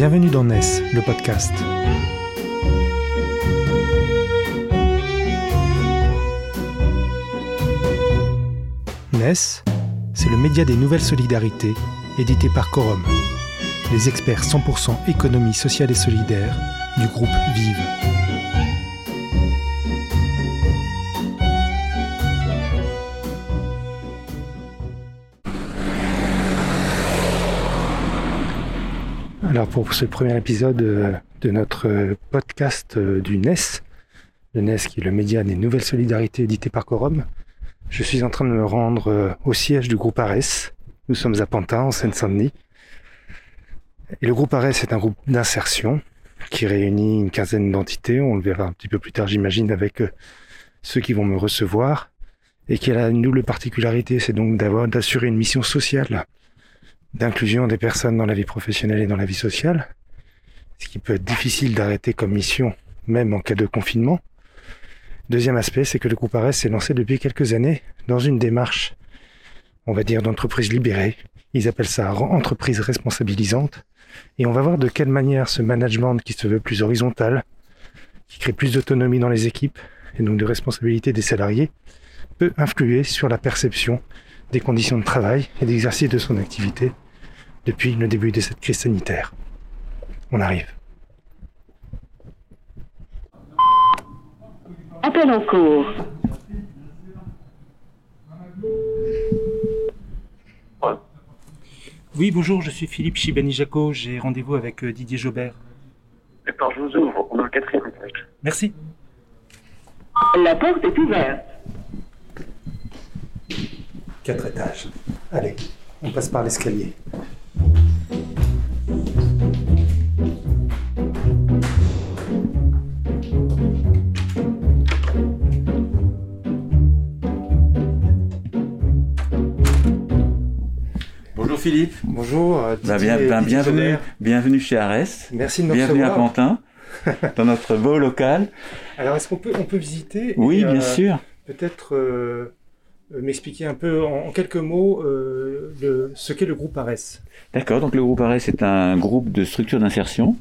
Bienvenue dans NES, le podcast. NES, c'est le média des nouvelles solidarités, édité par Corum, les experts 100% économie sociale et solidaire du groupe Vive. Alors pour ce premier épisode euh, de notre euh, podcast euh, du NES, le NES qui est le média des nouvelles solidarités édité par Corum, je suis en train de me rendre au siège du groupe ARES. Nous sommes à Pantin, en Seine-Saint-Denis. Et le groupe ARES est un groupe d'insertion qui réunit une quinzaine d'entités. On le verra un petit peu plus tard, j'imagine, avec ceux qui vont me recevoir. Et qui a une double particularité, c'est donc d'avoir, d'assurer une mission sociale d'inclusion des personnes dans la vie professionnelle et dans la vie sociale, ce qui peut être difficile d'arrêter comme mission, même en cas de confinement. Deuxième aspect, c'est que le groupe ARES s'est lancé depuis quelques années dans une démarche, on va dire, d'entreprise libérée. Ils appellent ça entreprise responsabilisante. Et on va voir de quelle manière ce management qui se veut plus horizontal, qui crée plus d'autonomie dans les équipes et donc de responsabilité des salariés, peut influer sur la perception des conditions de travail et d'exercice de son activité depuis le début de cette crise sanitaire. On arrive. Appel en cours. Oui, bonjour, je suis Philippe Chibani-Jaco. J'ai rendez-vous avec euh, Didier Jobert. D'accord, je vous ouvre. On est au quatrième étage. Merci. La porte est ouverte. Quatre étages. Allez, on passe par l'escalier. Bonjour Philippe. Bonjour. euh, Bah, bien- ben, bienvenue, bienvenue chez Arès. Merci de nous Bienvenue à. Pantin, dans notre beau local. Alors, est-ce qu'on peut, on peut visiter Oui, et, bien euh, sûr. Peut-être euh, m'expliquer un peu en, quelques mots euh, ce qu'est le groupe ARES. D'accord, donc le groupe Arès est un groupe de structure d'insertion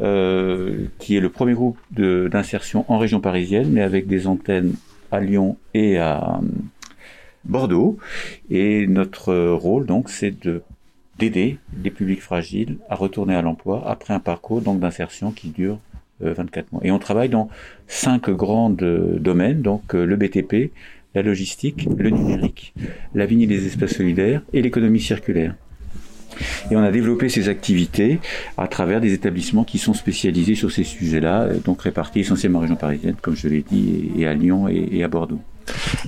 euh, qui est le premier groupe d'insertion en région parisienne, mais avec des antennes à Lyon et à euh, Bordeaux. Et notre euh, rôle, donc, c'est de d'aider les publics fragiles à retourner à l'emploi après un parcours donc d'insertion qui dure euh, 24 mois. Et on travaille dans cinq grands euh, domaines, donc euh, le BTP, la logistique, le numérique, la vigne des espaces solidaires et l'économie circulaire. Et on a développé ces activités à travers des établissements qui sont spécialisés sur ces sujets-là, donc répartis essentiellement en région parisienne, comme je l'ai dit, et et à Lyon et, et à Bordeaux.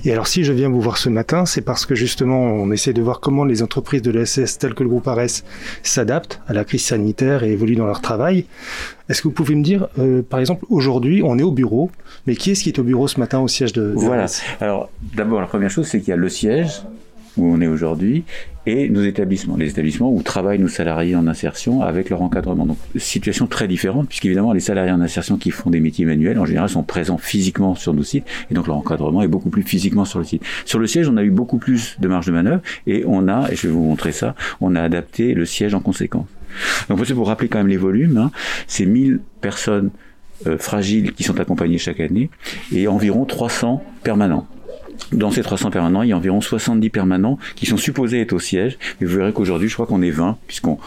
Et alors, si je viens vous voir ce matin, c'est parce que justement, on essaie de voir comment les entreprises de l'ESS, telles que le groupe ARES, s'adaptent à la crise sanitaire et évoluent dans leur travail. Est-ce que vous pouvez me dire, euh, par exemple, aujourd'hui, on est au bureau, mais qui est-ce qui est au bureau ce matin au siège de, de Voilà. Alors, d'abord, la première chose, c'est qu'il y a le siège où on est aujourd'hui et nos établissements, les établissements où travaillent nos salariés en insertion avec leur encadrement. Donc, situation très différente, puisqu'évidemment, les salariés en insertion qui font des métiers manuels, en général, sont présents physiquement sur nos sites, et donc leur encadrement est beaucoup plus physiquement sur le site. Sur le siège, on a eu beaucoup plus de marge de manœuvre, et on a, et je vais vous montrer ça, on a adapté le siège en conséquence. Donc, pour rappeler quand même les volumes, hein, c'est 1000 personnes euh, fragiles qui sont accompagnées chaque année, et environ 300 permanents. Dans ces 300 permanents, il y a environ 70 permanents qui sont supposés être au siège. Vous verrez qu'aujourd'hui, je crois qu'on est 20, puisqu'on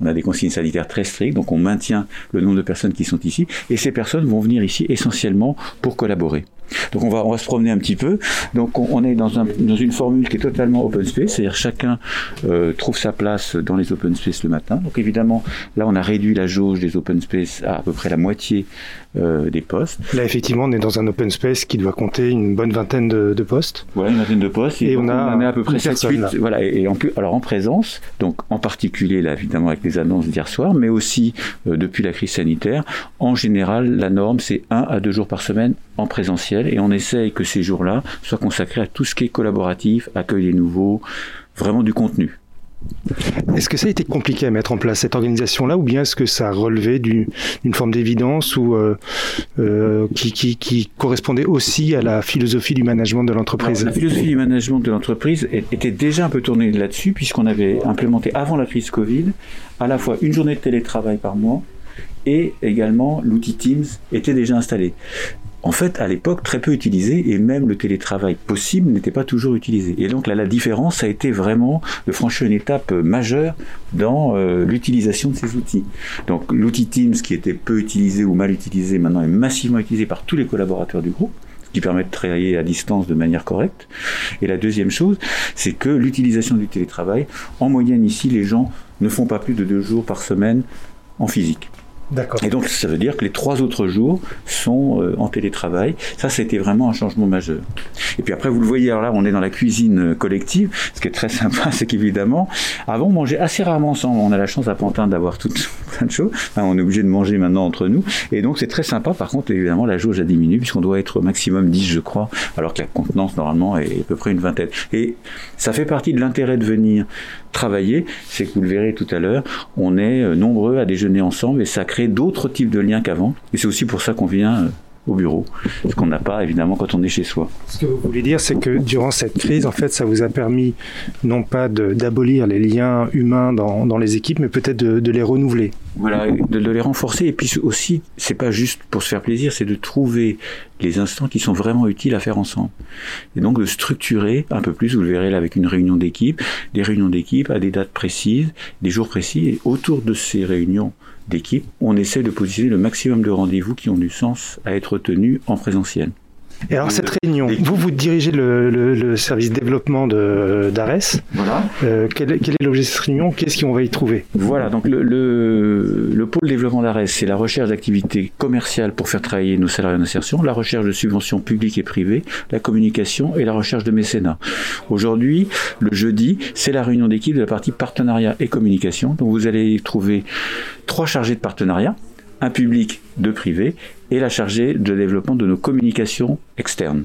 on a des consignes sanitaires très strictes, donc on maintient le nombre de personnes qui sont ici. Et ces personnes vont venir ici essentiellement pour collaborer. Donc on va, on va se promener un petit peu. Donc on, on est dans, un, dans une formule qui est totalement open space, c'est-à-dire chacun euh, trouve sa place dans les open space le matin. Donc évidemment, là on a réduit la jauge des open space à à peu près la moitié euh, des postes. Là, effectivement, on est dans un open space qui doit compter une bonne vingtaine de, de postes. Voilà, une vingtaine de postes. Et on a en est à peu près une 7, personne, 8. là. Voilà, et, et en plus, alors en présence, donc en particulier là, évidemment, avec les annonces d'hier soir, mais aussi euh, depuis la crise sanitaire, en général, la norme, c'est un à deux jours par semaine en présentiel, et on essaye que ces jours-là soient consacrés à tout ce qui est collaboratif, accueil des nouveaux, vraiment du contenu. Est-ce que ça a été compliqué à mettre en place cette organisation-là, ou bien est-ce que ça a relevé d'une forme d'évidence ou euh, euh, qui, qui, qui, correspondait aussi à la philosophie du management de l'entreprise? La philosophie du management de l'entreprise était déjà un peu tournée là-dessus, puisqu'on avait implémenté avant la crise Covid à la fois une journée de télétravail par mois et également l'outil Teams était déjà installé en fait, à l'époque, très peu utilisé, et même le télétravail possible n'était pas toujours utilisé. Et donc là, la différence a été vraiment de franchir une étape majeure dans euh, l'utilisation de ces outils. Donc l'outil Teams, qui était peu utilisé ou mal utilisé, maintenant est massivement utilisé par tous les collaborateurs du groupe qui permet de travailler à distance de manière correcte. Et la deuxième chose, c'est que l'utilisation du télétravail, en moyenne ici, les gens ne font pas plus de deux jours par semaine en physique. Et donc, ça veut dire que les trois autres jours sont euh, en télétravail. Ça, c'était vraiment un changement majeur. Et puis après, vous le voyez, alors là, on est dans la cuisine euh, collective. Ce qui est très sympa, c'est qu'évidemment, avant, on mangeait assez rarement ensemble. On a la chance à Pantin d'avoir toutes plein de choses. on est obligé de manger maintenant entre nous. Et donc, c'est très sympa. Par contre, évidemment, la jauge a diminué puisqu'on doit être au maximum 10, je crois, alors que la contenance, normalement, est à peu près une vingtaine. Et ça fait partie de l'intérêt de venir travailler, c'est que vous le verrez tout à l'heure, on est euh, nombreux à déjeuner ensemble et ça crée d'autres types de liens qu'avant. Et c'est aussi pour ça qu'on vient euh, au bureau, ce qu'on n'a pas évidemment quand on est chez soi. Ce que vous voulez dire, c'est que durant cette crise, en fait, ça vous a permis non pas d'abolir les liens humains dans, dans, les équipes, mais peut-être de, de, les renouveler. Voilà, de, de, les renforcer. Et puis aussi, c'est pas juste pour se faire plaisir, c'est de trouver les instants qui sont vraiment utiles à faire ensemble. Et donc de structurer un peu plus, vous le verrez là avec une réunion d'équipe, des réunions d'équipe à des dates précises, des jours précis, et autour de ces réunions d'équipe, on essaie de positionner le maximum de rendez-vous qui ont du sens à être tenus en présentiel. Et alors cette réunion, vous vous dirigez le, le, le service développement d'Ares. Voilà. Euh, quel, est, quel, est l'objet de cette réunion? Qu'est-ce qu'on va y trouver? Voilà, donc le, le, pôle développement d'Ares, c'est la recherche d'activités commerciales pour faire travailler nos salariés en insertion, la recherche de subventions publiques et privées, la communication et la recherche de mécénat. Aujourd'hui, le jeudi, c'est la réunion d'équipe de la partie partenariat et communication. Donc vous allez trouver trois chargés de partenariat un public de privé et la chargée de développement de nos communications externes.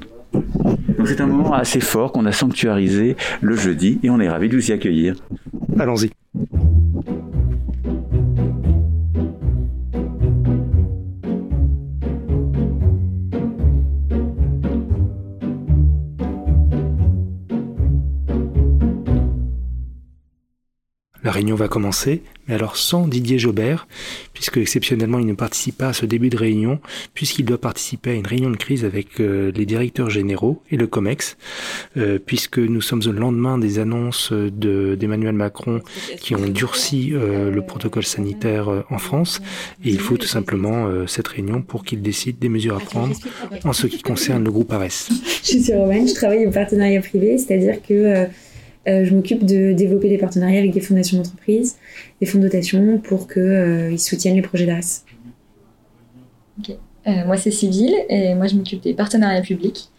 C'est un moment assez fort qu'on a sanctuarisé le jeudi et on est ravis de vous y accueillir. Allons-y. La réunion va commencer, mais alors sans Didier Jobert, puisque exceptionnellement il ne participe pas à ce début de réunion, puisqu'il doit participer à une réunion de crise avec euh, les directeurs généraux et le COMEX, euh, puisque nous sommes au lendemain des annonces d'Emmanuel Macron qui ont durci euh, le protocole sanitaire en France, et il faut tout simplement cette réunion pour qu'il décide des mesures à prendre en ce qui concerne le groupe ARES. Je suis Romaine, je travaille au partenariat privé, c'est-à-dire que euh, je m'occupe de développer des partenariats avec des fondations d'entreprise, des fonds de dotation pour qu'ils euh, soutiennent les projets d'ARES. Euh, moi, c'est Civil et moi, je m'occupe des partenariats publics.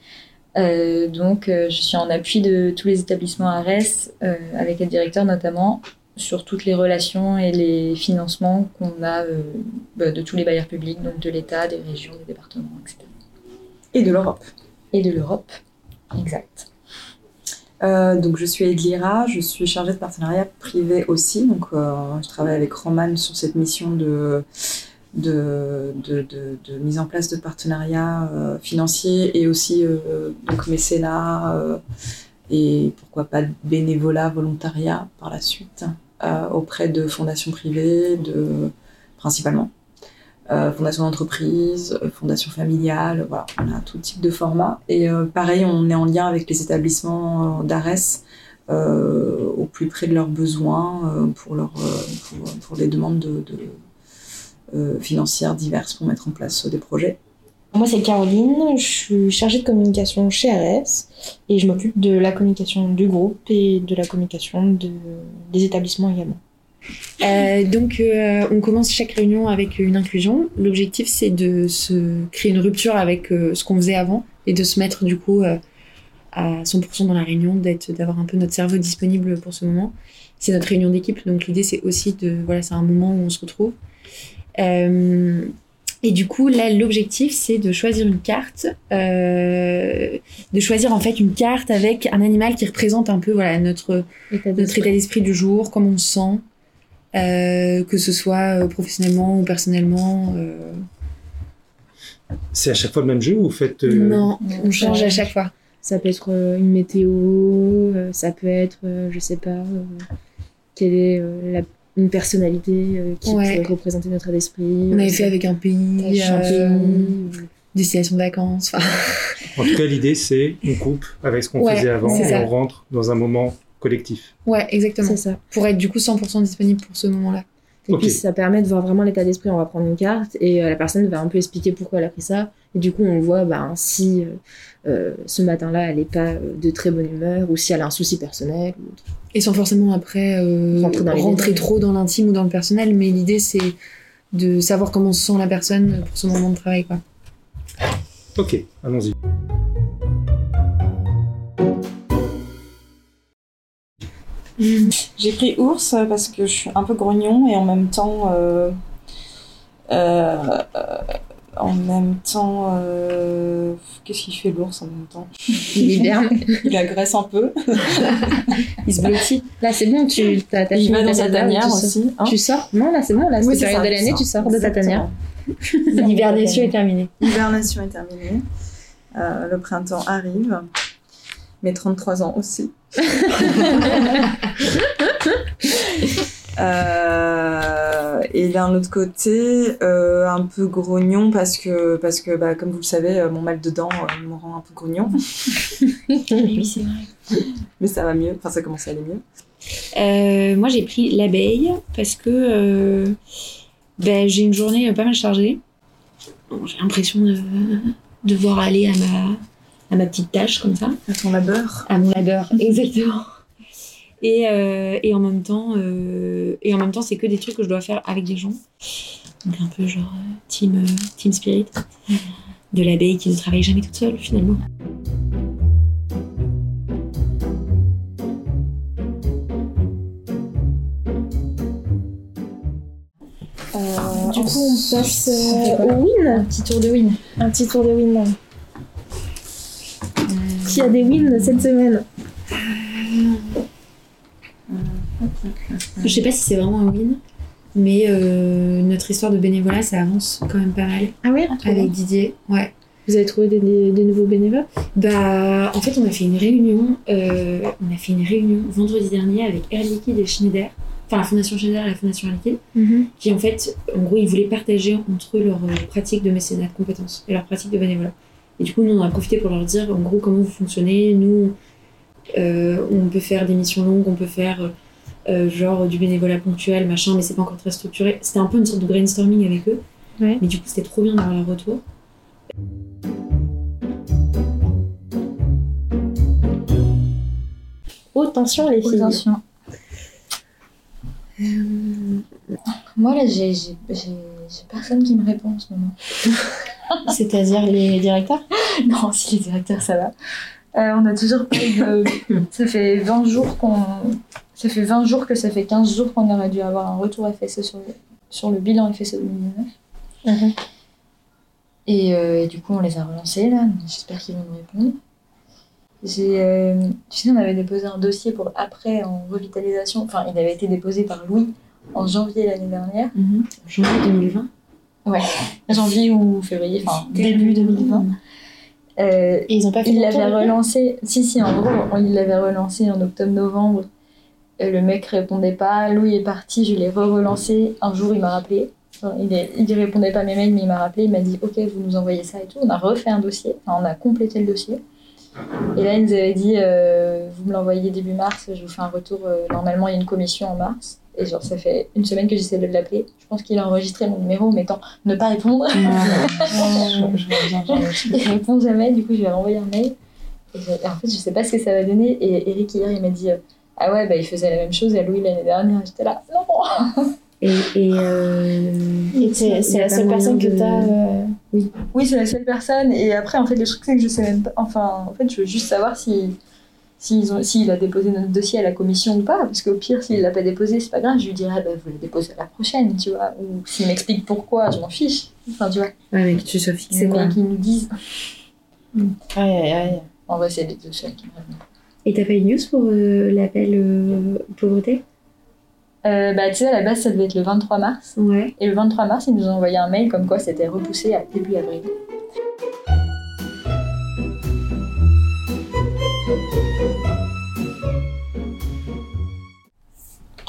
donc, je suis en appui de tous les établissements ARES, avec les directeurs notamment, sur toutes les relations et les financements qu'on a bah, de tous les bailleurs publics, donc de l'État, des régions, des départements, etc. Et de l'Europe. Et de l'Europe, exact. Euh, donc je suis Edlira, je suis chargée de partenariat privé aussi. Donc euh, je travaille avec Roman sur cette mission de, de, de, mise en place de partenariats euh, financiers et aussi donc mécénat et pourquoi pas bénévolat, volontariat par la suite auprès de fondations privées, de, principalement. Euh, fondation d'entreprise, euh, fondation familiale, voilà, on a tout type de format. Et euh, pareil, on est en lien avec les établissements d'ARES au plus près de leurs besoins pour, leur, pour, des demandes de, financières diverses pour mettre en place des projets. Moi, c'est Caroline, je suis chargée de communication chez ARES et je m'occupe de la communication du groupe et de la communication de, des établissements également. Euh, donc, euh, on commence chaque réunion avec une inclusion. L'objectif, c'est de se créer une rupture avec euh, ce qu'on faisait avant et de se mettre du coup à 100% dans la réunion, d'être, d'avoir un peu notre cerveau disponible pour ce moment. C'est notre réunion d'équipe, donc l'idée, c'est aussi de, voilà, c'est un moment où on se retrouve. Et du coup, là, l'objectif, c'est de choisir une carte, de choisir en fait une carte avec un animal qui représente un peu voilà notre notre état d'esprit du jour, comment on se sent, euh, que ce soit euh, professionnellement ou personnellement. euh. C'est à chaque fois le même jeu ou vous faites. euh, Non, on change à chaque fois. Ça peut être euh, une météo, euh, ça peut être, euh, je sais pas, euh, quelle est euh, la, une personnalité euh, qui Ouais. pourrait représenter notre état d'esprit. On avait fait avec un pays, un euh, pays, destination de vacances. En tout cas, l'idée, c'est on coupe avec ce qu'on Ouais, faisait avant et ça. on rentre dans un moment collectif. Ouais, exactement. c'est ça. Pour être du coup 100% disponible pour ce moment-là. Et puis ça permet de voir vraiment l'état d'esprit. On va prendre une carte et euh, la personne va un peu expliquer pourquoi elle a pris ça. Et du coup, on voit ben, si euh, euh, ce matin-là, elle n'est pas de très bonne humeur ou si elle a un souci personnel. ou autre. Et sans forcément après euh, Rentrer dans rentrer trop dans l'intime ou dans le personnel, mais l'idée c'est de savoir comment se sent la personne pour ce moment de travail. Quoi. Ok, allons-y. J'ai pris ours parce que je suis un peu grognon et en même temps. euh, euh, euh, en même temps. euh, Qu'est-ce qu'il fait l'ours en même temps? Il hiberne, Il agresse un peu. il se blottit. Là, c'est bon, tu t'as t'as Il va dans ta sa tanière, tanière tu sors- aussi. hein. Tu sors? Non, là, c'est bon, là, Oui, c'est c'est période ça, de l'année, tu sors de ta tanière. L'hibernation est terminée. L'hibernation est terminée. Euh, le printemps arrive. Mes 33 ans aussi. Euh, et d'un autre côté, euh, un peu grognon parce que, parce que bah, comme vous le savez, euh, mon mal de dents euh, me rend un peu grognon. oui, c'est vrai. Mais ça va mieux. Enfin, ça commence à aller mieux. Moi, j'ai pris l'abeille parce que ben, j'ai une journée pas mal chargée. Bon, j'ai l'impression de devoir aller à ma, à ma petite tâche comme ça, À ton labeur. à mon labeur, exactement. Et, euh, et en même temps, euh, et en même temps, c'est que des trucs que je dois faire avec des gens. Donc un peu genre euh, team, euh, team spirit de l'abeille qui ne travaille jamais toute seule finalement. Du coup, on passe euh, au win. Un petit tour de win. Un petit tour de win. Qui a des wins cette semaine? Je sais pas si c'est vraiment un win, mais euh, notre histoire de bénévolat, ça avance quand même pas mal Ah ouais avec Didier. Ouais. Vous avez trouvé des, des- des nouveaux bénévoles? Bah, en fait, on a fait une réunion. euh, on a fait une réunion vendredi dernier avec Air Liquide et Schneider, enfin la Fondation Schneider et la Fondation Air Liquide, qui en fait, en gros, ils voulaient partager entre eux leur euh, pratique de mécénat de compétences et leur pratique de bénévolat. Et du coup, nous, on a profité pour leur dire, en gros, comment vous fonctionnez. Nous, euh, on peut faire des missions longues, on peut faire euh, genre du bénévolat ponctuel, machin, mais c'est pas encore très structuré. C'était un peu une sorte de brainstorming avec eux. Ouais. Mais du coup, c'était trop bien d'avoir leur retour. Oh, attention les filles. Attention. Euh, Moi, là, j'ai personne qui me répond en ce moment. C'est-à-dire les directeurs? Non, si les directeurs, ça va. Euh, on a toujours pas eu de... ça fait 20 jours qu'on... Ça fait 20 jours que ça fait 15 jours qu'on aurait dû avoir un retour FSE sur le, sur le bilan FSE 2019. Mhm. Et, euh, et du coup, on les a relancés, là. J'espère qu'ils vont nous répondre. J'ai, euh, tu sais, on avait déposé un dossier pour après en revitalisation. Enfin, il avait été déposé par Louis en janvier l'année dernière. Janvier 2020. Janvier ou février, enfin début 2020. Euh, Et ils ont pas fait il l'avait relancé, si, si, en gros, on- il l'avait relancé en octobre-novembre. Le mec répondait pas, Louis est parti, je l'ai re-relancé. Un jour, il m'a rappelé. Enfin, il, est, il répondait pas à mes mails, mais il m'a rappelé, il m'a dit Ok, vous nous envoyez ça et tout. On a refait un dossier, enfin, on a complété le dossier. Et là, il nous avait dit euh, Vous me l'envoyez début mars, je vous fais un retour. euh, normalement, il y a une commission en mars. Et genre, ça fait une semaine que j'essaie de l'appeler. Je pense qu'il a enregistré mon numéro en mettant ne pas répondre. je, je je. Il répond jamais, du coup, je lui ai renvoyé un mail. Et, en fait, je sais pas ce que ça va donner. Et Eric, hier, il m'a dit euh, Ah ouais, bah, il faisait la même chose à Louis l'année dernière. J'étais là Non Et, et, euh, Et c'est la seule personne que de- t'as. euh, Oui, c'est la seule personne. Et après, en fait, le truc, c'est que je sais même pas. Enfin, en fait, je veux juste savoir si, s'ils ont- s'il a déposé notre dossier à la commission ou pas, parce qu'au pire, s'il l'a pas déposé, c'est pas grave, je lui dirais, bah, vous le déposez à la prochaine, tu vois, ou s'il m'explique pourquoi, je m'en fiche. Enfin, tu vois, Ouais, mais que tu sois fixé, quoi. mais qu'ils nous disent. Aïe, aïe, aïe. En vrai, c'est les deux seuls qui me reviennent. Et t'as pas une news pour euh, l'appel euh, pauvreté? Euh, bah, tu sais, à la base, ça devait être le 23 mars. Ouais. Et le 23 mars, ils nous ont envoyé un mail comme quoi c'était repoussé à début avril.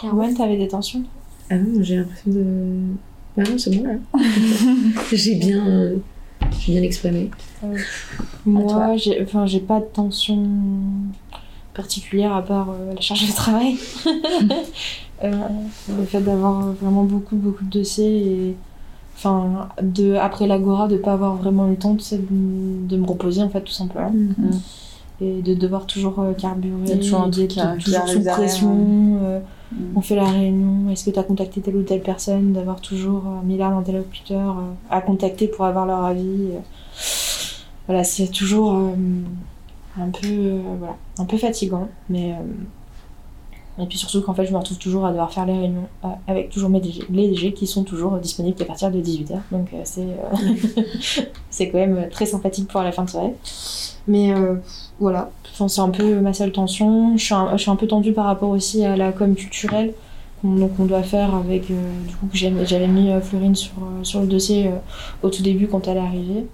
Carmen, t'avais des tensions Ah non, j'ai l'impression de. Ah non, c'est bon là. j'ai bien, euh, j'ai bien exprimé. Moi, j'ai enfin, pas de tension particulière à part euh, la charge de travail. Euh, le fait d'avoir vraiment beaucoup, beaucoup de dossiers et. Enfin, de, après l'agora, de pas avoir vraiment eu le temps de, de me reposer, en fait, tout simplement. Mhm. Et de devoir toujours euh, carburer, Il y a toujours un truc qui a- qui toujours arrive sous pression. euh, Mm. On fait la réunion, est-ce que tu as contacté telle ou telle personne, d'avoir toujours euh, un milliard d'interlocuteurs euh, à contacter pour avoir leur avis. Voilà, c'est toujours un peu voilà, un peu fatigant, mais et puis surtout qu'en fait je me retrouve toujours à devoir faire les réunions euh, avec toujours mes DG, les qui sont toujours disponibles qu'à partir de 18h, donc euh, c'est euh, c'est quand même très sympathique pour la fin de soirée. Mais voilà, enfin, c'est un peu ma seule tension. Je suis un, je suis un peu tendue par rapport aussi à la com culturelle qu'on donc on doit faire avec du coup j'avais mis Florine sur, sur le dossier au tout début quand elle est arrivée.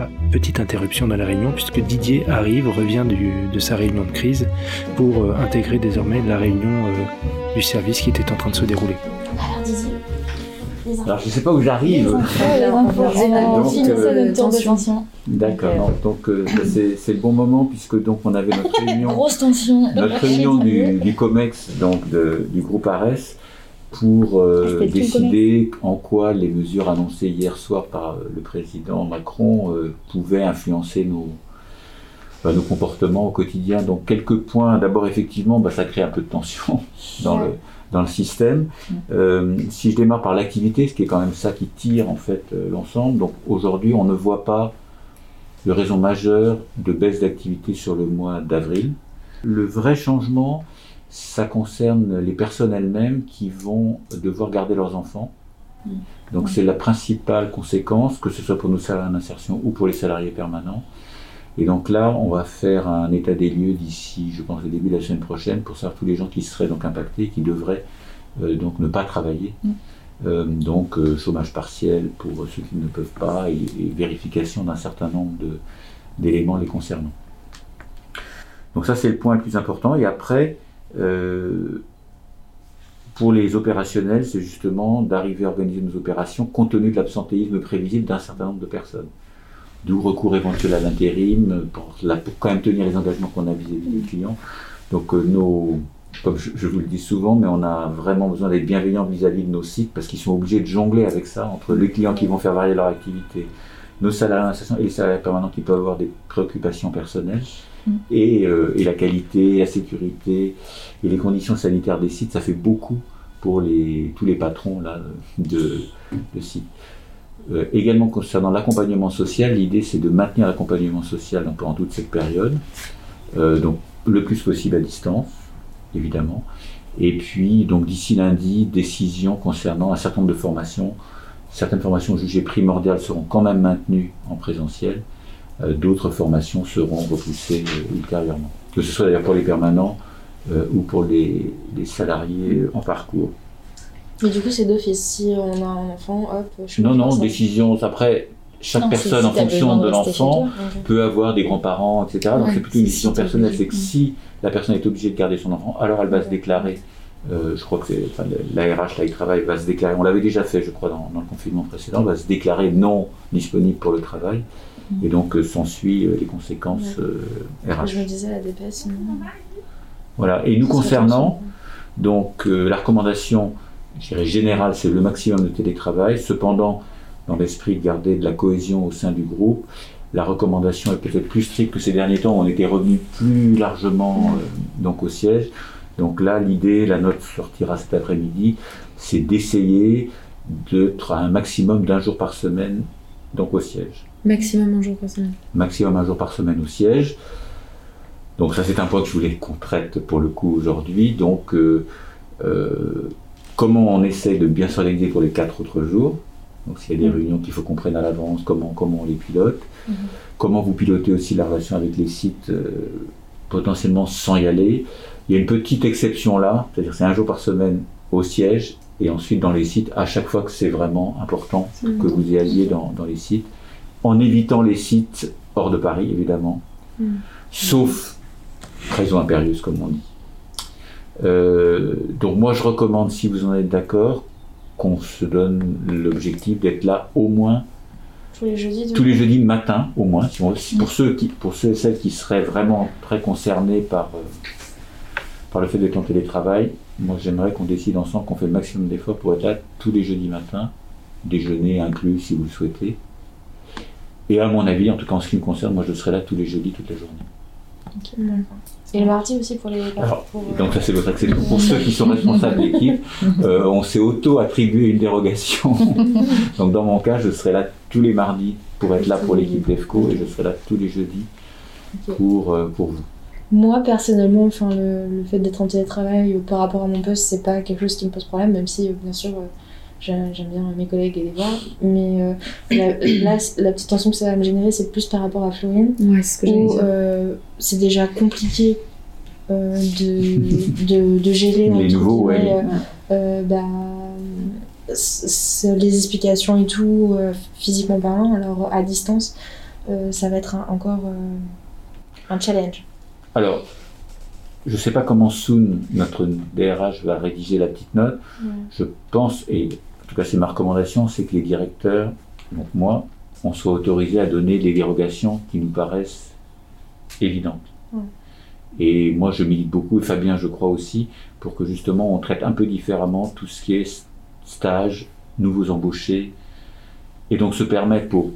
Ah, Petite interruption dans la réunion puisque Didier arrive, revient du- de sa réunion de crise pour euh, intégrer désormais la réunion euh, du service qui était en train de se dérouler. Alors Didier, Alors, je sais pas où j'arrive. euh. D'accord. donc- euh, c'est c'est le bon moment puisque donc on avait notre réunion, Grosse tension. notre réunion du, du COMEX, donc de- du groupe ARES, pour euh, décider en quoi les mesures annoncées hier soir par euh, le président Macron euh, pouvaient influencer nos, bah, nos comportements au quotidien. Donc quelques points. D'abord, effectivement, bah, ça crée un peu de tension dans le dans le système. Euh, si je démarre par l'activité, ce qui est quand même ça qui tire en fait l'ensemble. Donc aujourd'hui, on ne voit pas de raison majeure de baisse d'activité sur le mois d'avril. Le vrai changement, ça concerne les personnes elles-mêmes qui vont devoir garder leurs enfants. Donc c'est la principale conséquence, que ce soit pour nos salariés en insertion ou pour les salariés permanents. Et donc là, on va faire un état des lieux d'ici, je pense, le début de la semaine prochaine, pour savoir tous les gens qui seraient donc impactés, qui devraient euh, donc ne pas travailler. Euh, donc euh, chômage partiel pour ceux qui ne peuvent pas et, et vérification d'un certain nombre d'éléments les concernant. Donc ça c'est le point le plus important. Et après, pour les opérationnels, c'est justement d'arriver à organiser nos opérations compte tenu de l'absentéisme prévisible d'un certain nombre de personnes. D'où recours éventuel à l'intérim pour, quand même tenir les engagements qu'on a vis-à-vis des clients. Donc euh, nos, comme je, vous le dis souvent, mais on a vraiment besoin d'être bienveillants vis-à-vis de nos sites parce qu'ils sont obligés de jongler avec ça entre les clients qui vont faire varier leur activité, nos salariés et les salariés permanents qui peuvent avoir des préoccupations personnelles. Et, euh, et la qualité, la sécurité et les conditions sanitaires des sites, ça fait beaucoup pour tous les patrons de, sites. Euh, également concernant l'accompagnement social, l'idée c'est de maintenir l'accompagnement social pendant toute cette période, Euh, donc le plus possible à distance, évidemment. Et puis donc d'ici lundi, décision concernant un certain nombre de formations. Certaines formations jugées primordiales seront quand même maintenues en présentiel. Euh, D'autres formations seront repoussées euh, ultérieurement. Que ce soit d'ailleurs pour les permanents euh, ou pour les, les salariés en parcours. Mais du coup, c'est d'office. Si on a un enfant, hop, je Non, non, décision. Après, chaque Non, personne, si en fonction de l'enfant, peut avoir des grands-parents, etc. Donc Ouais, c'est plutôt une décision personnelle. C'est que si la personne est obligée de garder son enfant, alors elle va se déclarer. euh, je crois que c'est, enfin, l'ARH, là, il travaille, va se déclarer. On l'avait déjà fait, je crois, dans, dans le confinement précédent, va se déclarer non disponible pour le travail. Et donc euh, s'ensuit euh, les conséquences euh, RH. Je me disais, la DPS, sinon. Voilà. Et nous concernant, donc la recommandation, je dirais générale, c'est le maximum de télétravail. Cependant, dans l'esprit de garder de la cohésion au sein du groupe, la recommandation est peut-être plus stricte que ces derniers temps. où On était revenu plus largement euh, donc au siège. Donc là, l'idée, la note sortira cet après-midi, c'est d'essayer d'être à un maximum d'un jour par semaine donc au siège. Maximum un jour par semaine. maximum un jour par semaine au siège. Donc ça c'est un point que je voulais qu'on traite pour le coup aujourd'hui. Donc euh, euh, comment on essaie de bien s'organiser pour les quatre autres jours? Donc s'il y a des Mhm. réunions qu'il faut qu'on prenne à l'avance, comment, comment on les pilote? Mhm. Comment vous pilotez aussi la relation avec les sites euh, potentiellement sans y aller? Il y a une petite exception là, c'est-à-dire c'est un jour par semaine au siège et ensuite dans les sites à chaque fois que c'est vraiment important que vous y alliez dans, dans les sites, en évitant les sites hors de Paris, évidemment, Mm. sauf raison impérieuse, comme on dit. Euh, donc moi, je recommande, si vous en êtes d'accord, qu'on se donne l'objectif d'être là au moins Tous les jeudis. tous les coup. jeudis matin, au moins, si on- si- pour ceux qui, pour ceux et celles qui seraient vraiment très concernés par euh, par le fait d'être en télétravail. Moi, j'aimerais qu'on décide ensemble qu'on fait le maximum d'efforts pour être là tous les jeudis matins, déjeuner inclus si vous le souhaitez. Et à mon avis, en tout cas en ce qui me concerne, moi je serai là tous les jeudis, toute la journée. Et le mardi aussi pour les. Alors, pour, euh, Donc ça c'est votre exception. Pour ceux qui sont responsables de l'équipe, euh, on s'est auto-attribué une dérogation. Donc dans mon cas, je serai là tous les mardis pour être là pour l'équipe DEFCO et je serai là tous les jeudis pour, euh, pour vous. Moi, personnellement, enfin, le, le fait d'être en télétravail par rapport à mon poste, c'est pas quelque chose qui me pose problème, même si, bien sûr, euh, j'aime bien mes collègues et les voir. Mais euh, la, là, la petite tension que ça va me générer, c'est plus par rapport à Florine, Ouais, c'est ce que j'allais où dire. euh, c'est déjà compliqué euh, de, de, de gérer Les nouveaux, ouais, euh, euh, bah, c- c- les explications et tout, euh, physiquement parlant, alors à distance, euh, ça va être un- encore euh, un challenge. Alors, je ne sais pas comment Soon, notre DRH, va rédiger la petite note. Je pense, et tout cas c'est ma recommandation, c'est que les directeurs, donc moi, on soit autorisés à donner des dérogations qui nous paraissent évidentes. Ouais. Et moi je milite beaucoup, et Fabien je crois aussi, pour que justement on traite un peu différemment tout ce qui est stage, nouveaux embauchés, et donc se permettre pour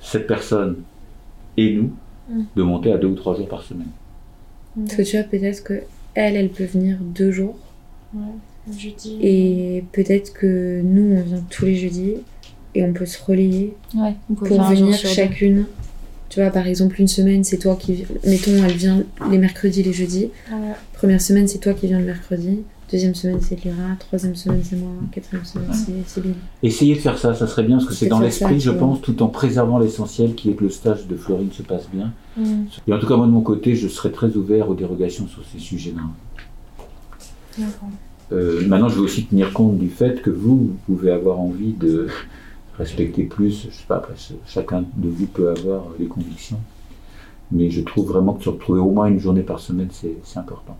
cette personne et nous Mm. de monter à deux ou trois jours par semaine. Parce que tu vois, peut-être que elle, elle peut venir deux jours. Jeudi. Et peut-être que nous, on vient tous les jeudis. Et on peut se relayer Ouais, pour venir chacune. Tu vois, par exemple, une semaine, c'est toi qui. Mettons, elle vient les mercredis, les jeudis. Ouais. Première semaine, c'est toi qui viens le mercredi. Deuxième semaine, c'est Lyra. Troisième semaine, c'est moi. Quatrième semaine, c'est c'est Bill. Essayez de faire ça, ça serait bien, parce que c'est dans l'esprit, je pense, tout en préservant l'essentiel qui est que le stage de Florine se passe bien. Mm. Et en tout cas, moi de mon côté, je serais très ouvert aux dérogations sur ces sujets-là. D'accord. Euh, maintenant, je veux aussi tenir compte du fait que vous, vous pouvez avoir envie de respecter plus, je sais pas, après, chacun de vous peut avoir les convictions. Mais je trouve vraiment que se retrouver au moins une journée par semaine, c'est important.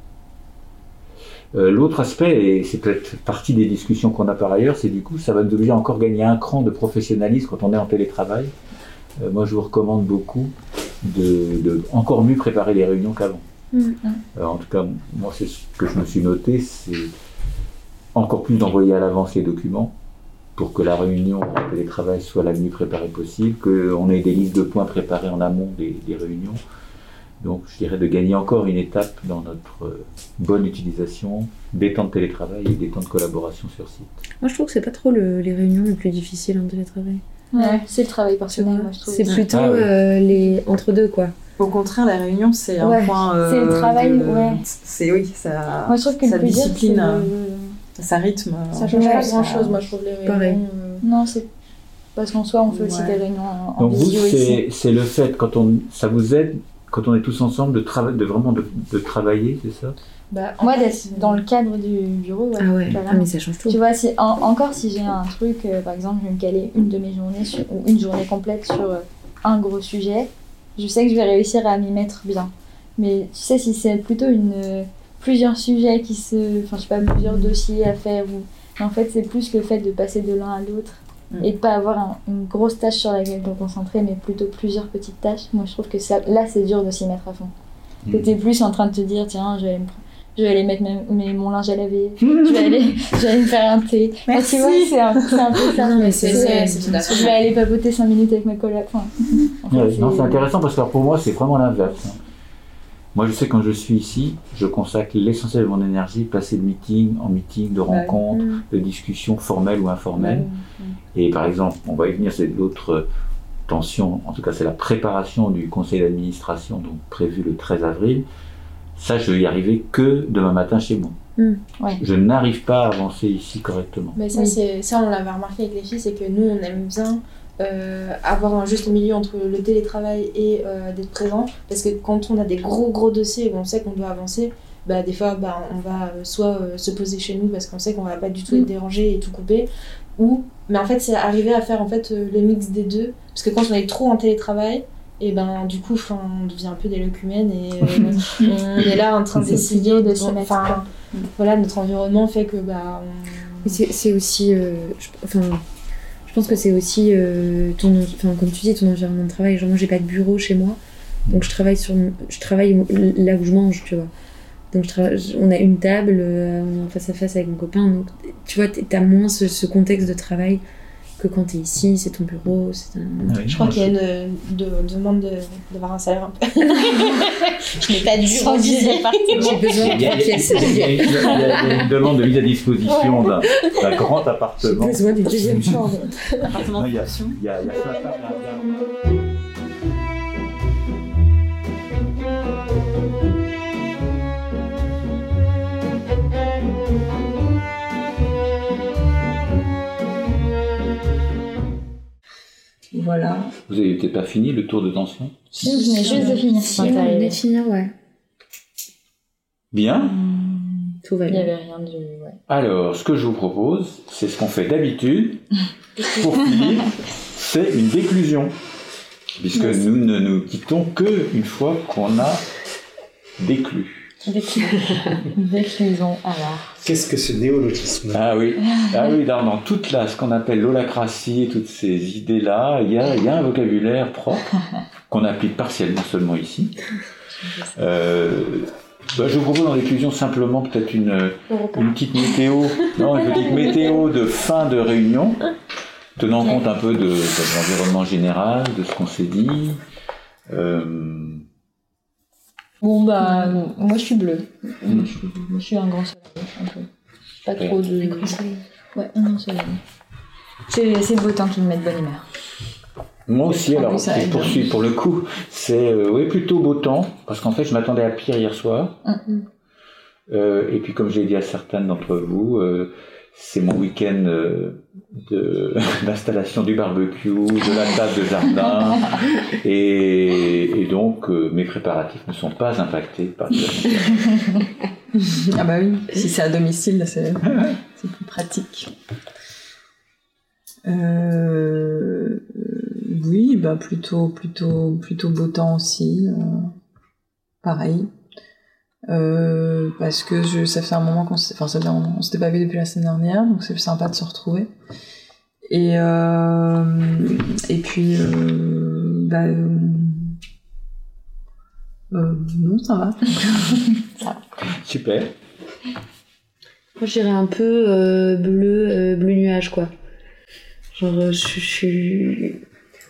Euh, L'autre aspect, et c'est peut-être partie des discussions qu'on a par ailleurs, c'est du coup, ça va nous obliger à encore gagner un cran de professionnalisme quand on est en télétravail. Euh, moi, je vous recommande beaucoup de, de encore mieux préparer les réunions qu'avant. Mhm. Euh, en tout cas, moi, c'est ce que je me suis noté, c'est encore plus d'envoyer à l'avance les documents pour que la réunion en télétravail soit la mieux préparée possible, qu'on ait des listes de points préparées en amont des, des réunions. Donc, je dirais de gagner encore une étape dans notre euh, bonne utilisation des temps de télétravail et des temps de collaboration sur site. Moi, je trouve que c'est pas trop le- les réunions les plus difficiles en télétravail. Ouais, c'est le travail personnel, moi je trouve. C'est plutôt Ah ouais. euh, les entre-deux, quoi. Au contraire, la réunion, c'est un Ouais, point. euh, c'est le travail, de- ouais. C'est oui, ça. Moi je trouve que ça le plus discipline, euh, le- Ça rythme. Ça euh, change Ouais, pas ça- grand chose, moi je trouve les réunions. Pareil. euh, Non, c'est parce qu'en soi, on fait aussi des réunions en, en Donc vous, c'est c'est le fait, quand on, ça vous aide, quand on est tous ensemble, de, trava- de vraiment de, de travailler, c'est ça? Bah, Moi, d'être dans le cadre du bureau, ouais. Ah ouais, ah, mais ça change tout. Tu vois, si, en- encore si j'ai un truc, euh, par exemple, je vais me caler une de mes journées sur, ou une journée complète sur euh, un gros sujet, je sais que je vais réussir à m'y mettre bien. Mais tu sais, si c'est plutôt une, euh, plusieurs sujets qui se. Enfin, je sais pas, plusieurs dossiers à faire, ou, en fait, c'est plus le fait de passer de l'un à l'autre Mm. et de pas avoir un- une grosse tâche sur laquelle te concentrer, mais plutôt plusieurs petites tâches. Moi, je trouve que ça, là, c'est dur de s'y mettre à fond. Que t'es plus en train de te dire, tiens, je vais me- je vais aller mettre mes- mes- mon linge à laver, je vais aller, je vais aller me faire un thé. Merci. tu vois, c'est un, peu ça. Non, mais c'est-. Je vais aller papoter 5 minutes avec. Enfin, en fait, Ouais, non, c'est intéressant parce que pour moi, c'est vraiment l'inverse. Moi, je sais quand je suis ici, je consacre l'essentiel de mon énergie, passer de meeting en meeting, de Ouais. rencontres, Mm. de discussions formelles ou informelles. Et par exemple, on va y venir, c'est l'autre euh, tension, en tout cas c'est la préparation du conseil d'administration, donc prévu le 13 avril, ça je vais y arriver que demain matin chez moi. Mm. Ouais. Je n'arrive pas à avancer ici correctement. Mais ça, Oui. ça, on l'avait remarqué avec les filles, c'est que nous, on aime bien euh, avoir un juste milieu entre le télétravail et euh, d'être présent. Parce que quand on a des gros, gros dossiers où on sait qu'on doit avancer, bah, des fois, bah, on va euh, soit euh, se poser chez nous parce qu'on sait qu'on va pas du tout être dérangé et tout couper. Ou, mais en fait, c'est arriver à faire en fait, le mix des deux. Parce que quand on est trop en télétravail, et ben du coup, on devient un peu des locumènes et euh, on est là en train d'essayer de se mettre, Enfin, voilà, notre environnement fait que bah, on- C'est aussi. euh, je, enfin, je pense que c'est aussi euh, ton. Enfin, comme tu dis, ton environnement de travail. Genre, moi, j'ai pas de bureau chez moi. Donc, je travaille, sur, je travaille là où je mange, tu vois. Donc, je travaille- on a une table, euh, face à face avec mon copain. Donc, tu vois, t'as moins ce contexte de travail que quand t'es ici, c'est ton bureau. c'est un- Je crois qu'il y a une de, demande de- d'avoir un salaire un peu. je n'ai pas de bureau d'ici. J'ai besoin de trois il y a- une demande de mise à disposition d'un d'un grand J'ai appartement. besoin d'une deuxième chambre. Non, il y a- y a- y a y a- il y a- Voilà. Vous n'avez peut-être pas fini le tour de tension Si, je venais juste de finir. Si, on venait finir, ouais. Bien. Tout va Il n'y bien. avait rien de. Ouais. Alors, ce que je vous propose, c'est ce qu'on fait d'habitude. Pour Philippe, c'est une déclusion. Puisque nous ne nous quittons que une fois qu'on a déclu. Déclusion, alors. Qu'est-ce que ce néologisme? Ah oui, ah. Oui dans, dans toute la, ce qu'on appelle l'holacratie et toutes ces idées-là, il y a, il y a un vocabulaire propre qu'on applique partiellement seulement ici. Euh, bah, je vous propose en déclusion simplement peut-être une, une petite météo, non, une petite météo de fin de réunion, tenant compte un peu de, de l'environnement général, de ce qu'on s'est dit. Euh, Bon, bah, moi je suis bleue. Moi je suis, moi, je suis un grand soleil, un peu. Pas trop de. Ouais, un grand soleil. C'est c'est le beau temps qui me met de bonne humeur. Moi aussi, alors, oui, ça aide. pour, poursuivre pour le coup, c'est euh, oui, plutôt beau temps, parce qu'en fait, je m'attendais à pire hier soir. Mhm. Euh, et puis, comme je l'ai dit à certaines d'entre vous, euh, c'est mon week-end euh, de- d'installation du barbecue, de la table de jardin, et, et donc euh, mes préparatifs ne sont pas impactés par. Ah bah oui, si c'est à domicile, c'est c'est plus pratique. Euh, oui, bah plutôt, plutôt, plutôt beau temps aussi. euh, pareil. Euh, parce que je, ça fait un moment qu'on s'est, enfin ça fait un moment, on s'était pas vu depuis la semaine dernière, donc c'est sympa de se retrouver. Et euh, et puis euh, bah euh, euh, non ça va. Super. Moi, j'irais un peu euh, bleu, euh, bleu nuage, quoi. Genre, je je suis.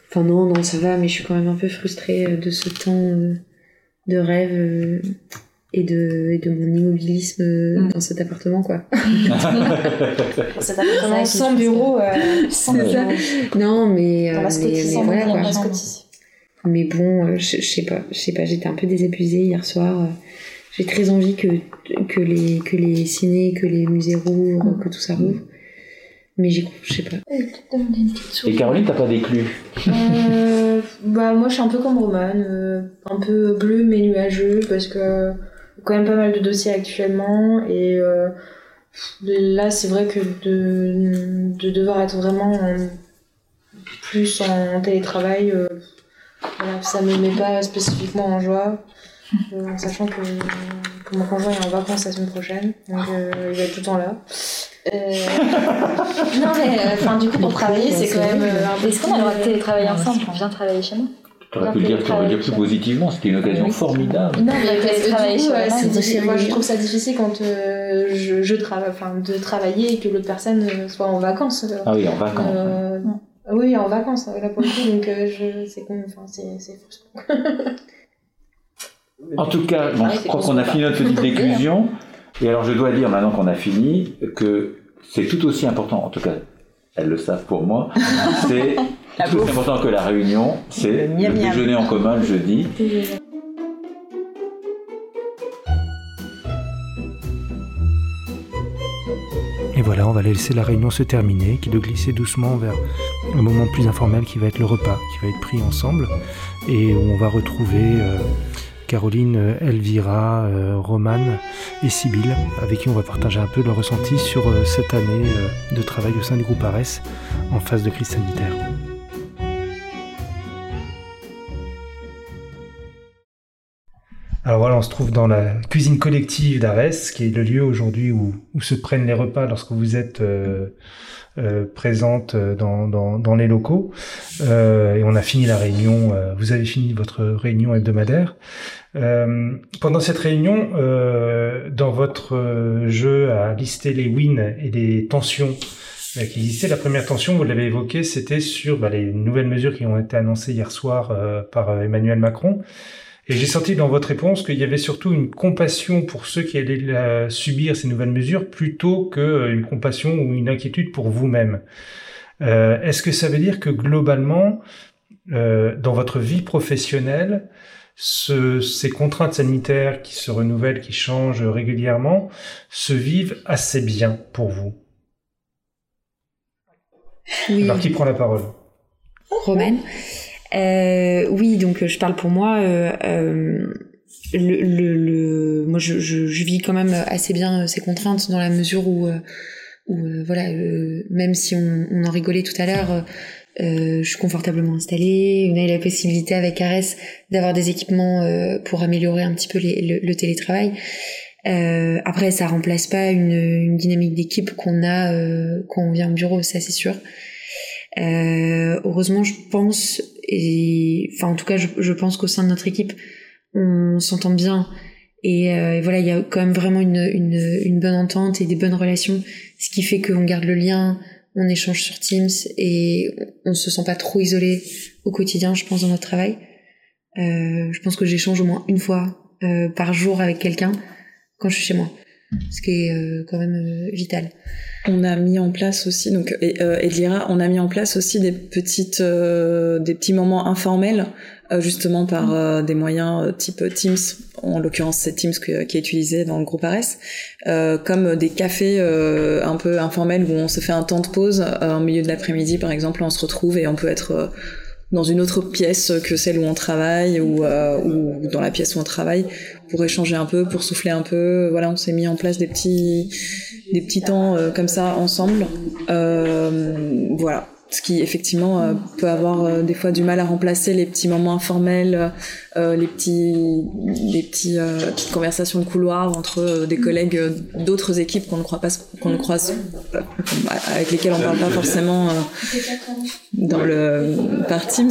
Enfin, non, non, ça va, mais je suis quand même un peu frustrée de ce temps euh, de rêve euh, et, de, et de mon immobilisme euh, Mm. dans cet appartement, quoi. Cet appartement sans bureau, euh, sans ça. bureau. Non, mais, euh, mais, voilà, quoi. Mais bon, euh, je, je sais pas, je sais pas, j'étais un peu désabusée hier soir. euh, J'ai très envie que, que, les, que les ciné, que les musées rouvrent, que tout ça rouvre. Mais j'y crois, je sais pas. Et Caroline, t'as pas déclu Euh, bah moi je suis un peu comme Roman, euh, un peu bleu mais nuageux parce que quand même pas mal de dossiers actuellement et euh, là c'est vrai que de, de devoir être vraiment en- plus en télétravail, euh, voilà, ça me met pas spécifiquement en joie. euh, en sachant que, que mon conjoint est en vacances la semaine prochaine, donc il va être tout le temps là. Non mais enfin du coup pour travailler c'est quand même Est-ce qu'on a le droit de télétravailler ensemble on vient travailler chez moi? T'aurais pu le dire, t'aurais pu le dire plus positivement, c'était une occasion Oui. formidable. Non, mais parce que du coup, ouais, c'est difficile. c'est Moi, je trouve ça difficile quand euh, je, je travaille, enfin, de travailler et que l'autre personne euh, soit en vacances. euh, Ah oui, en vacances. euh, oui, en vacances, là pour le coup, donc euh, je, c'est comme, enfin, c'est, c'est frustrant. En tout cas, bon, Pareil, je crois qu'on a fini notre petite déclusion. Et alors, je dois dire maintenant qu'on a fini que c'est tout aussi important, en tout cas, elles le savent pour moi, c'est La Tout aussi important que la réunion, c'est le, le déjeuner en commun le jeudi. Et voilà, on va laisser la réunion se terminer, qui de glisser doucement vers un moment plus informel qui va être le repas, qui va être pris ensemble, et où on va retrouver euh, Caroline, Elvira, euh, Romane et Sybille, avec qui on va partager un peu leur ressenti sur euh, cette année de travail au sein du groupe ARES en phase de crise sanitaire. Alors voilà, on se trouve dans la cuisine collective d'Arès, qui est le lieu aujourd'hui où, se prennent les repas lorsque vous êtes euh, euh, présente dans, dans, les locaux. Euh, et on a fini la réunion, vous avez fini votre réunion hebdomadaire. pendant cette réunion, dans votre jeu à lister les wins et les tensions qui existaient, la première tension, vous l'avez évoqué, c'était sur bah, les nouvelles mesures qui ont été annoncées hier soir par Emmanuel Macron. Et j'ai senti dans votre réponse qu'il y avait surtout une compassion pour ceux qui allaient subir ces nouvelles mesures plutôt qu'une compassion ou une inquiétude pour vous-même. Euh, Est-ce que ça veut dire que globalement, euh, dans votre vie professionnelle, ce, ces contraintes sanitaires qui se renouvellent, qui changent régulièrement, se vivent assez bien pour vous? Oui. Alors qui prend la parole? Romaine euh, oui, donc je parle pour moi. Euh, euh, le, le, le, moi, je, je, je, vis quand même assez bien ces contraintes dans la mesure où, où voilà, même si on, on, en rigolait tout à l'heure, je suis confortablement installée. On a eu la possibilité avec Ares d'avoir des équipements pour améliorer un petit peu le, le, télétravail. Euh, après, ça remplace pas une, une dynamique d'équipe qu'on a euh, quand on vient au bureau, ça c'est sûr. Euh, heureusement, je pense et enfin en tout cas je, je pense qu'au sein de notre équipe on s'entend bien. Et, euh, voilà il y a quand même vraiment une, une, une, bonne entente et des bonnes relations ce qui fait qu'on garde le lien on échange sur Teams et on se sent pas trop isolé au quotidien je pense dans notre travail. Euh, je pense que j'échange au moins une fois euh, par jour avec quelqu'un quand je suis chez moi ce qui est euh, quand même euh, vital on a mis en place aussi, donc euh, Elira, on a mis en place aussi des petites, euh, des petits moments informels, euh, justement par mm. euh, des moyens type Teams. En l'occurrence, c'est Teams qui est utilisé dans le groupe Ares, comme des cafés un peu informels où on se fait un temps de pause en milieu de l'après-midi, par exemple, on se retrouve et on peut être dans une autre pièce que celle où on travaille ou, euh, ou dans la pièce où on travaille pour échanger un peu, pour souffler un peu. Voilà, on s'est mis en place des petits des petits temps euh, comme ça ensemble. Euh, voilà ce qui effectivement euh, peut avoir euh, des fois du mal à remplacer les petits moments informels, euh, les petits, les petits petites conversations de couloir entre des collègues d'autres équipes qu'on ne croit pas, qu'on ne croise, avec lesquels on parle pas forcément dans le par Teams.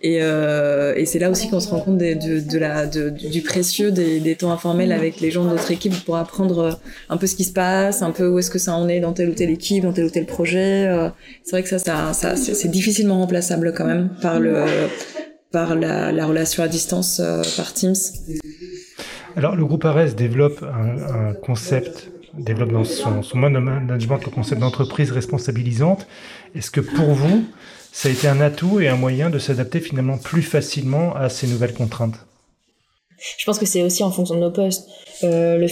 Et, et c'est là aussi qu'on se rend compte de, de, de la, de, du précieux des, des temps informels avec les gens de notre équipe pour apprendre un peu ce qui se passe, un peu où est-ce que ça en est dans telle ou telle équipe, dans tel ou tel projet. C'est vrai que ça, ça ça, c'est difficilement remplaçable quand même par le par la, la relation à distance euh, par Teams. Alors le groupe Ares développe un, un concept, développe dans son, son mode de management le concept d'entreprise responsabilisante. Est-ce que pour vous, ça a été un atout et un moyen de s'adapter finalement plus facilement à ces nouvelles contraintes? Je pense que c'est aussi en fonction de nos postes. Euh, le,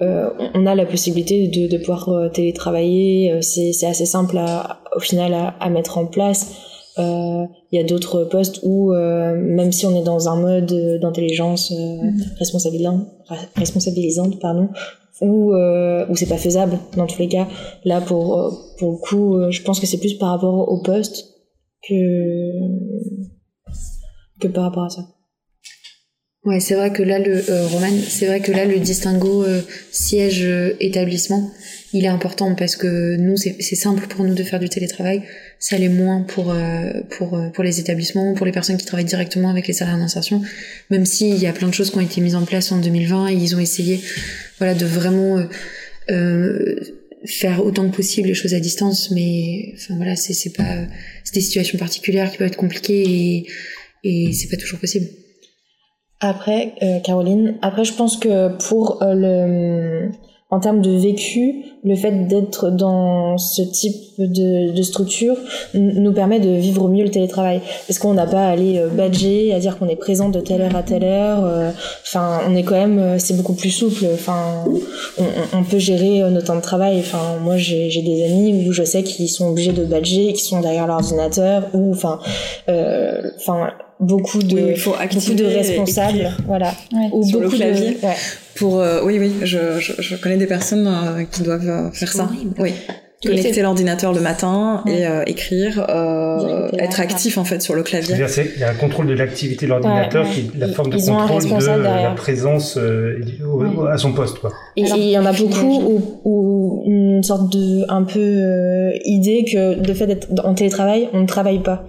euh, on a la possibilité de, de pouvoir euh, télétravailler. C'est assez simple à, au final à, à, mettre en place. Il y a d'autres postes où, même si on est dans un mode d'intelligence mm-hmm. responsabilisante, responsabilisante, pardon, où, où c'est pas faisable dans tous les cas. Là, pour, pour le coup, je pense que c'est plus par rapport au poste que, que par rapport à ça. Ouais, c'est vrai que là, le euh, Roman, c'est vrai que là, le distinguo euh, siège euh, établissement, il est important parce que nous, c'est simple pour nous de faire du télétravail. Ça l'est moins pour euh, pour euh, pour les établissements, pour les personnes qui travaillent directement avec les salariés d'insertion. Même s'il y a plein de choses qui ont été mises en place en 2020, et ils ont essayé, voilà, de vraiment faire autant que possible les choses à distance. Mais enfin voilà, c'est c'est pas c'est des situations particulières qui peuvent être compliquées et et c'est pas toujours possible. Après, euh, Caroline, après je pense que pour euh, le, en termes de vécu, le fait d'être dans ce type de, de structure nous permet de vivre mieux le télétravail. Parce qu'on n'a pas à aller euh, badger, à dire qu'on est présent de telle heure à telle heure. Euh, enfin, on est quand même, euh, c'est beaucoup plus souple. Enfin, on, on, peut gérer nos temps de travail. Enfin, moi, j'ai des amis où je sais qu'ils sont obligés de badger, qui sont derrière l'ordinateur, ou enfin, enfin beaucoup de il faut beaucoup de responsables voilà ou beaucoup le clavier de, ouais. Pour euh, oui oui je, je, je, connais des personnes euh, qui doivent euh, faire ça oui connecter l'ordinateur le matin et euh, écrire, euh, être actif en fait sur le clavier. Il y a un contrôle de l'activité de l'ordinateur, ouais, qui la forme de contrôle de la présence euh, à son poste. Quoi. Et il y en a beaucoup où, où, une sorte de un peu euh, idée que le fait d'être en télétravail, on ne travaille pas.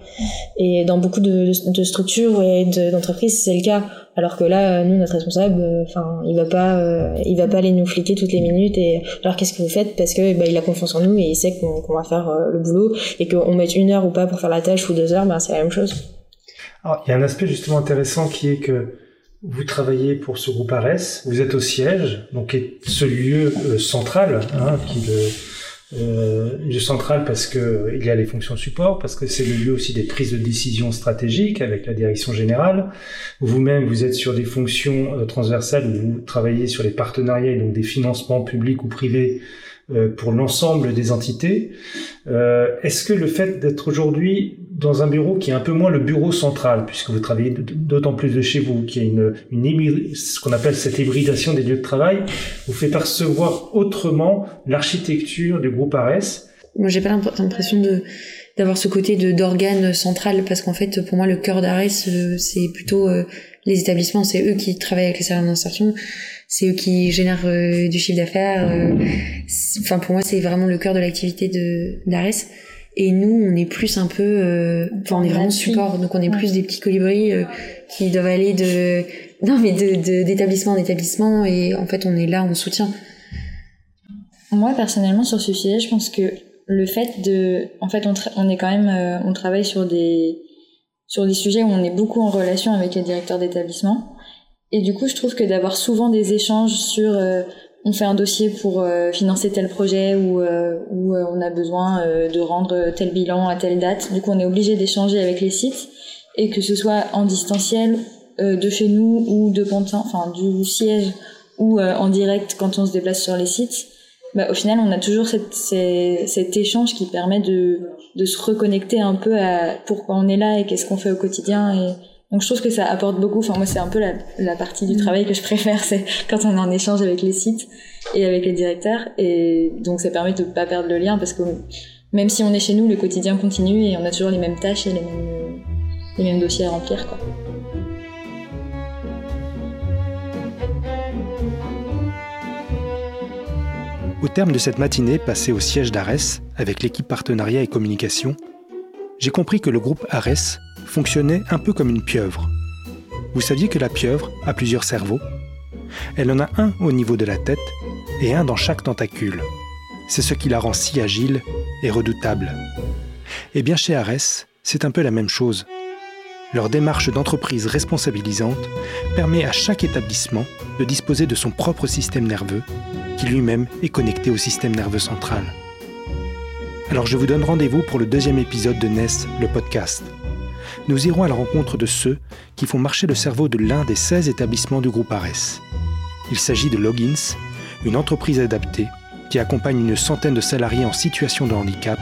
Et dans beaucoup de, de structures et d'entreprises, c'est le cas. Alors que là, nous, notre responsable, euh, enfin, il va pas, euh, il va pas aller nous fliquer toutes les minutes. Et alors, qu'est-ce que vous faites? Parce que bah, il a confiance en nous et il sait qu'on va faire euh, le boulot et qu'on mette une heure ou pas pour faire la tâche ou deux heures, bah, c'est la même chose. Alors, il y a un aspect justement intéressant qui est que vous travaillez pour ce groupe ARES, vous êtes au siège, donc ce lieu central hein, qui le euh, lieu central parce que il y a les fonctions support, parce que c'est le lieu aussi des prises de décision stratégiques avec la direction générale. Vous-même, vous êtes sur des fonctions euh, transversales où vous travaillez sur les partenariats et donc des financements publics ou privés pour l'ensemble des entités. Euh, Est-ce que le fait d'être aujourd'hui dans un bureau qui est un peu moins le bureau central, puisque vous travaillez d'autant plus de chez vous, qui a une, une ce qu'on appelle cette hybridation des lieux de travail, vous fait percevoir autrement l'architecture du groupe ARES? Moi, j'ai pas l'impression d'avoir ce côté d'organe central, parce qu'en fait, pour moi, le cœur d'ARES, euh, c'est plutôt euh, les établissements, c'est eux qui travaillent avec les salariés d'insertion c'est eux qui génèrent euh, du chiffre d'affaires. Euh, enfin, pour moi, c'est vraiment le cœur de l'activité de d'Ares. Et nous, on est plus un peu, euh, enfin, on est vraiment support. Donc, on est plus des petits colibris qui doivent aller de, non, mais de d'établissement en établissement. Et en fait, on est là, on soutient. Moi, personnellement, sur ce sujet, je pense que le fait de, en fait, on, on est quand même, on travaille sur des, sur des sujets où on est beaucoup en relation avec les directeurs d'établissement. Et du coup, je trouve que d'avoir souvent des échanges sur euh, on fait un dossier pour euh, financer tel projet ou, euh, ou on a besoin de rendre tel bilan à telle date. Du coup, on est obligé d'échanger avec les sites et que ce soit en distanciel de chez nous ou de Pantin, enfin du siège ou en direct quand on se déplace sur les sites. Bah, au final, on a toujours cette, cet échange qui permet de, de se reconnecter un peu à pourquoi on est là et qu'est-ce qu'on fait au quotidien et donc je trouve que ça apporte beaucoup. Enfin moi c'est un peu la, la, partie du mm. travail que je préfère, c'est quand on est en échange avec les sites et avec les directeurs. Et donc ça permet de pas perdre le lien parce que même si on est chez nous, le quotidien continue et on a toujours les mêmes tâches et les mêmes, les mêmes dossiers à remplir. Quoi. Au terme de cette matinée passée au siège d'Ares avec l'équipe partenariat et communication, j'ai compris que le groupe Ares fonctionnait un peu comme une pieuvre. Vous saviez que la pieuvre a plusieurs cerveaux Elle en a un au niveau de la tête et un dans chaque tentacule. C'est ce qui la rend si agile et redoutable. Eh bien chez Ares, c'est un peu la même chose. Leur démarche d'entreprise responsabilisante permet à chaque établissement de disposer de son propre système nerveux, qui lui-même est connecté au système nerveux central. Alors je vous donne rendez-vous pour le deuxième épisode de NES, le podcast. Nous irons à la rencontre de ceux qui font marcher le cerveau de l'un des 16 établissements du groupe ARES. Il s'agit de Logins, une entreprise adaptée qui accompagne une centaine de salariés en situation de handicap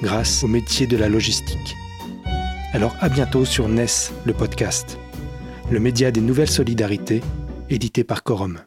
grâce au métier de la logistique. Alors à bientôt sur NES, le podcast, le média des nouvelles solidarités, édité par Corum.